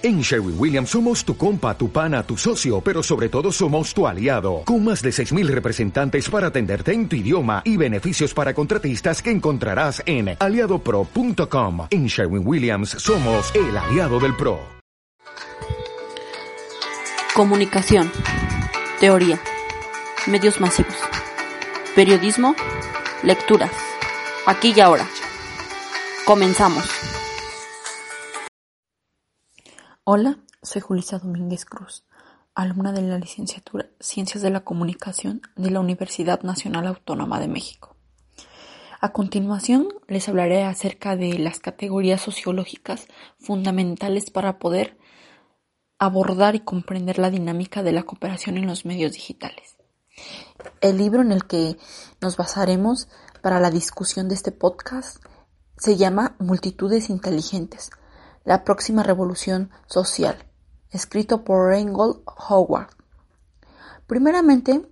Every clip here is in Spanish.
En Sherwin Williams somos tu compa, tu pana, tu socio, pero sobre todo somos tu aliado, con más de 6.000 representantes para atenderte en tu idioma y beneficios para contratistas que encontrarás en aliadopro.com. En Sherwin Williams somos el aliado del PRO. Comunicación, teoría, medios masivos, periodismo, lecturas, aquí y ahora. Comenzamos. Hola, soy Julissa Domínguez Cruz, alumna de la licenciatura Ciencias de la Comunicación de la Universidad Nacional Autónoma de México. A continuación les hablaré acerca de las categorías sociológicas fundamentales para poder abordar y comprender la dinámica de la cooperación en los medios digitales. El libro en el que nos basaremos para la discusión de este podcast se llama Multitudes Inteligentes la próxima revolución social, escrito por Reingold Howard. Primeramente,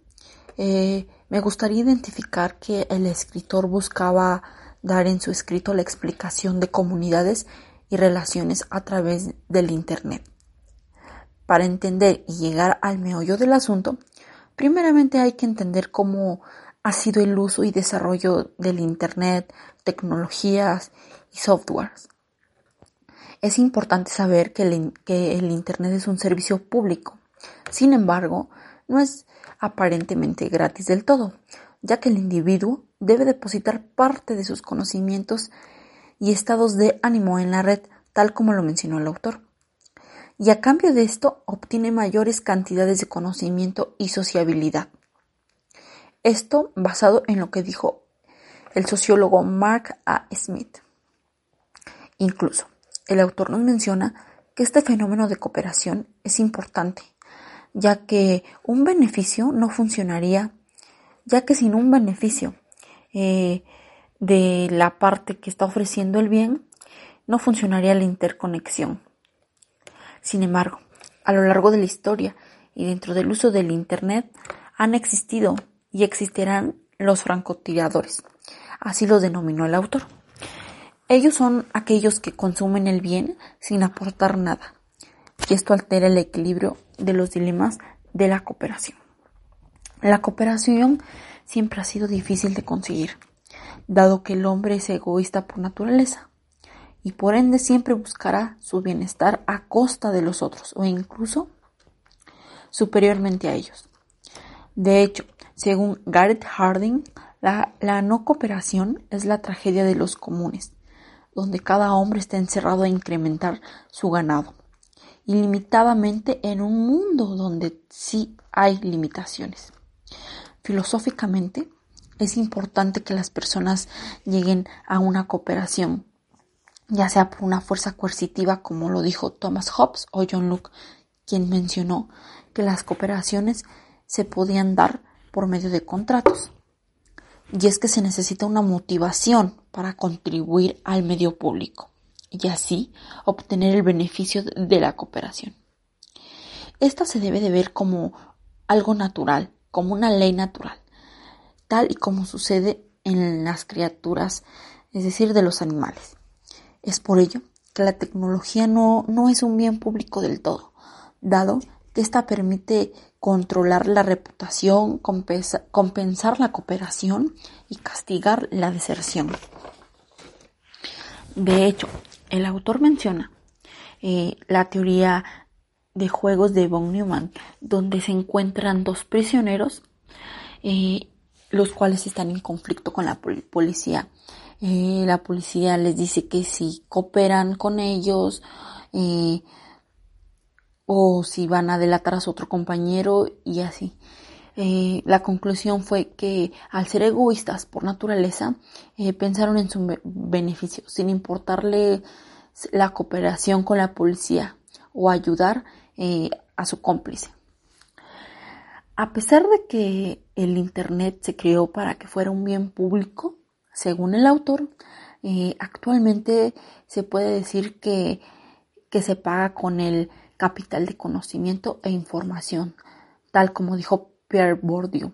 eh, me gustaría identificar que el escritor buscaba dar en su escrito la explicación de comunidades y relaciones a través del Internet. Para entender y llegar al meollo del asunto, primeramente hay que entender cómo ha sido el uso y desarrollo del Internet, tecnologías y softwares. Es importante saber que el, Internet es un servicio público. Sin embargo, no es aparentemente gratis del todo, ya que el individuo debe depositar parte de sus conocimientos y estados de ánimo en la red, tal como lo mencionó el autor. Y a cambio de esto obtiene mayores cantidades de conocimiento y sociabilidad. Esto basado en lo que dijo el sociólogo Mark A. Smith. Incluso, el autor nos menciona que este fenómeno de cooperación es importante, ya que un beneficio no funcionaría, ya que sin un beneficio eh, de la parte que está ofreciendo el bien, no funcionaría la interconexión. Sin embargo, a lo largo de la historia y dentro del uso del Internet han existido y existirán los francotiradores. Así lo denominó el autor. Ellos son aquellos que consumen el bien sin aportar nada, y esto altera el equilibrio de los dilemas de la cooperación. La cooperación siempre ha sido difícil de conseguir, dado que el hombre es egoísta por naturaleza, y por ende siempre buscará su bienestar a costa de los otros, o incluso superiormente a ellos. De hecho, según Garrett Harding, la, la no cooperación es la tragedia de los comunes, donde cada hombre está encerrado a incrementar su ganado, ilimitadamente en un mundo donde sí hay limitaciones. Filosóficamente, es importante que las personas lleguen a una cooperación, ya sea por una fuerza coercitiva, como lo dijo Thomas Hobbes o John Locke, quien mencionó que las cooperaciones se podían dar por medio de contratos y es que se necesita una motivación para contribuir al medio público y así obtener el beneficio de la cooperación. Esta se debe de ver como algo natural, como una ley natural, tal y como sucede en las criaturas, es decir, de los animales. Es por ello que la tecnología no, no es un bien público del todo, dado que ésta permite controlar la reputación, compensar la cooperación y castigar la deserción. De hecho, el autor menciona eh, la teoría de juegos de von Neumann, donde se encuentran dos prisioneros, eh, los cuales están en conflicto con la policía. Eh, la policía les dice que si cooperan con ellos, o si van a delatar a su otro compañero y así. Eh, la conclusión fue que al ser egoístas por naturaleza, eh, pensaron en su beneficio, sin importarle la cooperación con la policía o ayudar eh, a su cómplice. A pesar de que el Internet se creó para que fuera un bien público, según el autor, actualmente se puede decir que, que se paga con el capital de conocimiento e información, tal como dijo Pierre Bourdieu.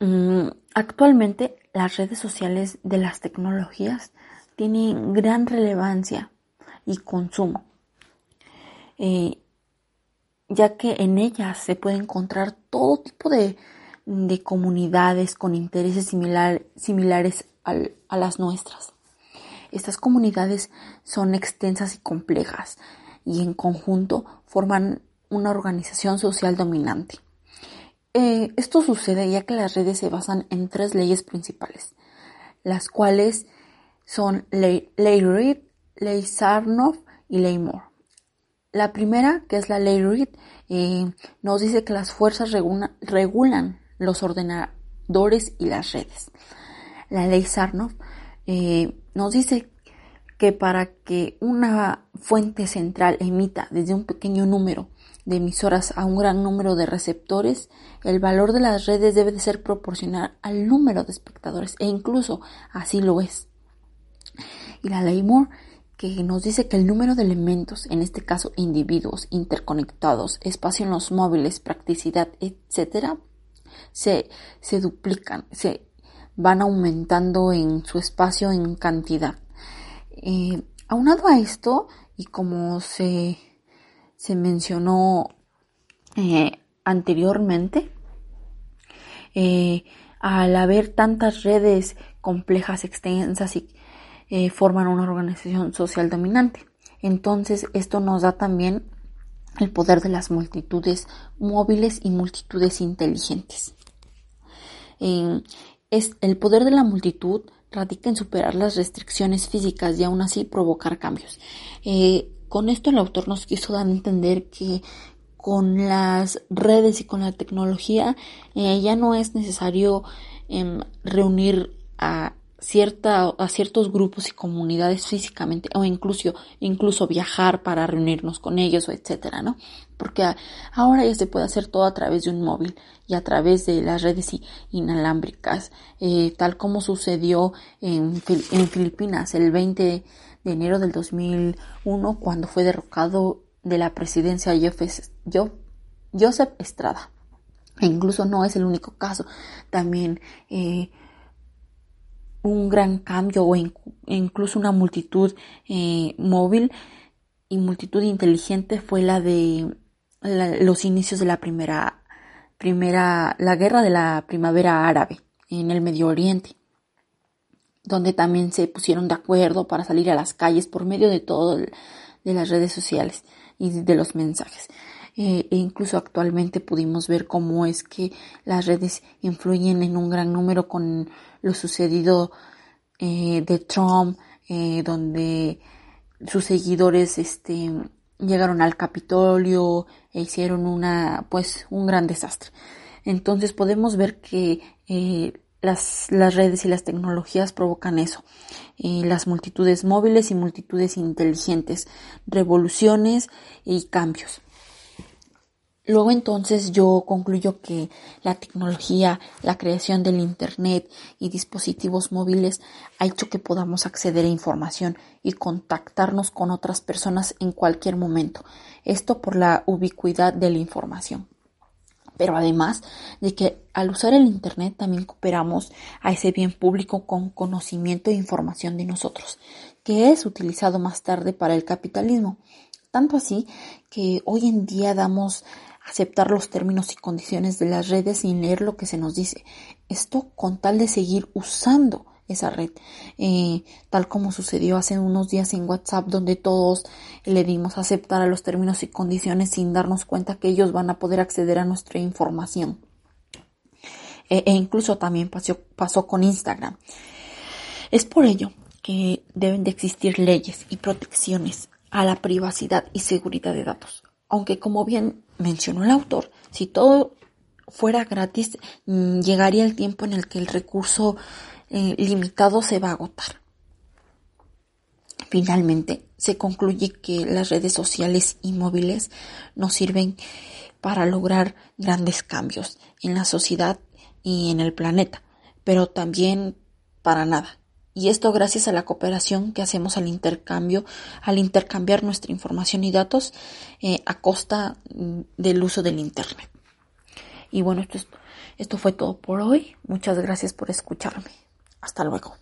Mm, actualmente las redes sociales de las tecnologías tienen gran relevancia y consumo, eh, ya que en ellas se puede encontrar todo tipo de, comunidades con intereses similares a las nuestras. Estas comunidades son extensas y complejas y en conjunto forman una organización social dominante. Eh, esto sucede ya que las redes se basan en tres leyes principales, las cuales son Ley, Reed, Ley Sarnoff y Ley Moore. La primera, que es la Ley Reed, eh, nos dice que las fuerzas regulan los ordenadores y las redes. La Ley Sarnoff eh, nos dice que para que una fuente central emita desde un pequeño número de emisoras a un gran número de receptores, el valor de las redes debe de ser proporcional al número de espectadores e incluso así lo es. Y la ley Moore que nos dice que el número de elementos, en este caso individuos interconectados, espacio en los móviles, practicidad, etcétera, se, se duplican, se van aumentando en su espacio en cantidad. Eh, aunado a esto, y como se, se mencionó eh, anteriormente, eh, al haber tantas redes complejas, extensas y forman una organización social dominante. Entonces, esto nos da también el poder de las multitudes móviles y multitudes inteligentes. es el poder de la multitud radica en superar las restricciones físicas y aún así provocar cambios. Eh, con esto el autor nos quiso dar a entender que con las redes y con la tecnología eh, ya no es necesario em, reunir a cierta, a ciertos grupos y comunidades físicamente o incluso, incluso viajar para reunirnos con ellos o etcétera, ¿no? Porque ahora ya se puede hacer todo a través de un móvil y a través de las redes inalámbricas, eh, tal como sucedió en, en Filipinas el 20 de enero del 2001 cuando fue derrocado de la presidencia Joseph Estrada. E incluso no es el único caso. También eh, un gran cambio o incluso una multitud eh, móvil y multitud inteligente fue la de los inicios de la primera, primera, la guerra de la primavera árabe en el Medio Oriente, donde también se pusieron de acuerdo para salir a las calles por medio de todo de las redes sociales y de los mensajes. Eh, e incluso actualmente pudimos ver cómo es que las redes influyen en un gran número con lo sucedido eh, de Trump, eh, donde sus seguidores este, llegaron al Capitolio e hicieron una, pues, un gran desastre. Entonces podemos ver que las, las, redes y las tecnologías provocan eso, las multitudes móviles y multitudes inteligentes, revoluciones y cambios. Luego entonces yo concluyo que la tecnología, la creación del Internet y dispositivos móviles ha hecho que podamos acceder a información y contactarnos con otras personas en cualquier momento. Esto por la ubicuidad de la información. Pero además de que al usar el Internet también cooperamos a ese bien público con conocimiento e información de nosotros, que es utilizado más tarde para el capitalismo. Tanto así que hoy en día damos aceptar los términos y condiciones de las redes sin leer lo que se nos dice. Esto con tal de seguir usando esa red, eh, tal como sucedió hace unos días en WhatsApp, donde todos le dimos aceptar a los términos y condiciones sin darnos cuenta que ellos van a poder acceder a nuestra información. E, e incluso también pasó, pasó con Instagram. Es por ello que deben de existir leyes y protecciones a la privacidad y seguridad de datos. Aunque como bien mencionó el autor, si todo fuera gratis, mm, llegaría el tiempo en el que el recurso eh, limitado se va a agotar. Finalmente, se concluye que las redes sociales y móviles nos sirven para lograr grandes cambios en la sociedad y en el planeta, pero también para nada. Y esto gracias a la cooperación que hacemos al intercambio, al intercambiar nuestra información y datos eh, a costa mm, del uso del Internet. Y bueno, esto, esto fue todo por hoy. Muchas gracias por escucharme. Hasta luego.